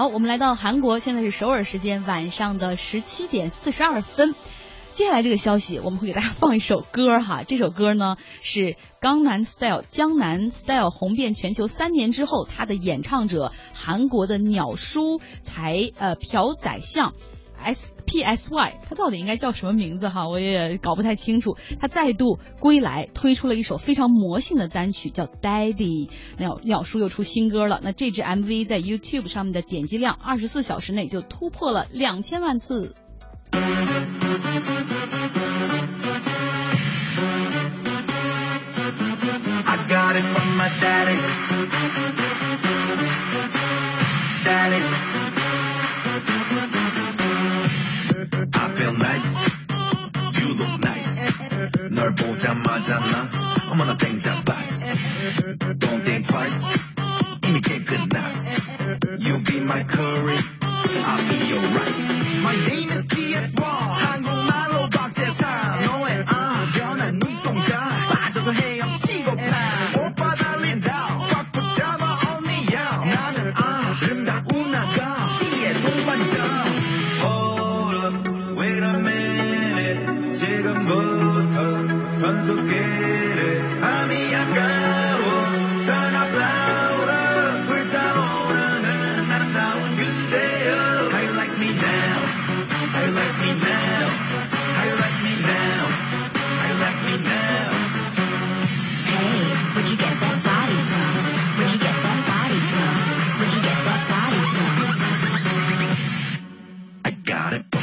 好，我们来到韩国，现在是首尔时间晚上的十七点四十二分。接下来这个消息，我们会给大家放一首歌哈。这首歌呢是江南 Style 江南 Style 红遍全球三年之后，他的演唱者韩国的鸟叔才呃朴宰相。S P S Y，他到底应该叫什么名字哈？我也搞不太清楚。他再度归来，推出了一首非常魔性的单曲，叫 Daddy。鸟鸟叔又出新歌了。那这支 M V 在 YouTube 上面的点击量，二十四小时内就突破了两千万次。I'm on the things I. Don't think twice. Anything could. You be my courage. about it.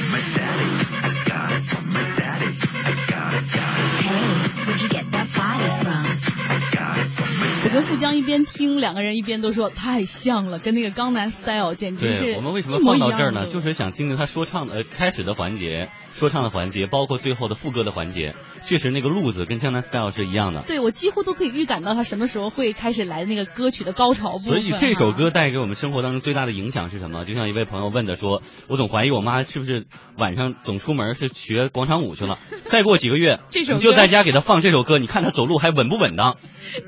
跟富江一边听，两个人一边都说太像了，跟那个江南 Style 简直是对我们为什么放到这儿呢？就是想听听他说唱的呃开始的环节，说唱的环节，包括最后的副歌的环节，确实那个路子跟江南 style 是一样的。对我几乎都可以预感到他什么时候会开始来那个歌曲的高潮部分。所以这首歌带给我们生活当中最大的影响是什么？就像一位朋友问的说，我总怀疑我妈是不是晚上总出门是学广场舞去了。再过几个月，这首就在家给她放这首歌，你看她走路还稳不稳当？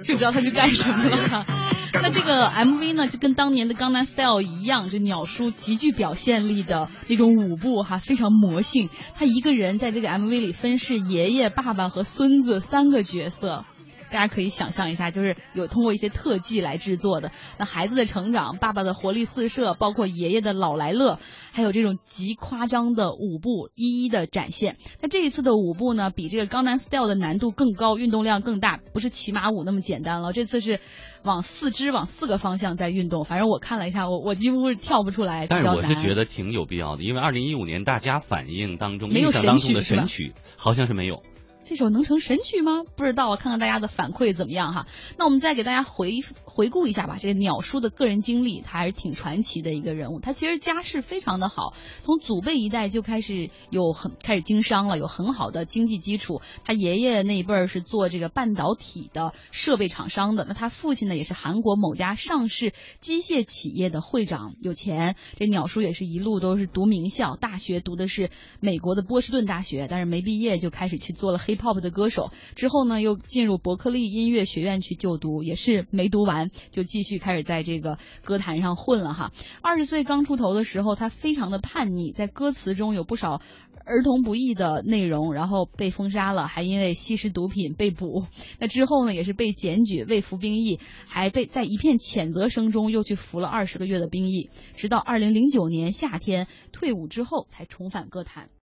就知道他去干什么了哈。那这个 MV 呢，就跟当年的《江南 Style》一样，这鸟叔极具表现力的那种舞步哈，非常魔性。他一个人在这个 MV 里分饰爷爷、爸爸和孙子三个角色。大家可以想象一下，就是有通过一些特技来制作的。那孩子的成长，爸爸的活力四射，包括爷爷的老来乐，还有这种极夸张的舞步一一的展现。那这一次的舞步呢，比这个《江南 Style》的难度更高，运动量更大，不是骑马舞那么简单了。这次是往四肢往四个方向在运动，反正我看了一下，我我几乎是跳不出来。但是我是觉得挺有必要的，因为二零一五年大家反应当中、印象当中的神曲 好像是没有。这首能成神曲吗？不知道，看看大家的反馈怎么样哈。那我们再给大家回回顾一下吧。这个鸟叔的个人经历，他还是挺传奇的一个人物。他其实家世非常的好，从祖辈一代就开始有很开始经商了，有很好的经济基础。他爷爷那一辈儿是做这个半导体的设备厂商的，那他父亲呢也是韩国某家上市机械企业的会长，有钱。这鸟叔也是一路都是读名校，大学读的是美国的波士顿大学，但是没毕业就开始去做了 hip hop 的歌手，之后呢又进入伯克利音乐学院去就读，也是没读完就继续开始在这个歌坛上混了哈。二十岁刚出头的时候，他非常的叛逆，在歌词中有不少儿童不宜的内容，然后被封杀了，还因为吸食毒品被捕。那之后呢，也是被检举未服兵役，还被在一片谴责声中又去服了二十个月的兵役，直到二零零九年夏天退伍之后才重返歌坛。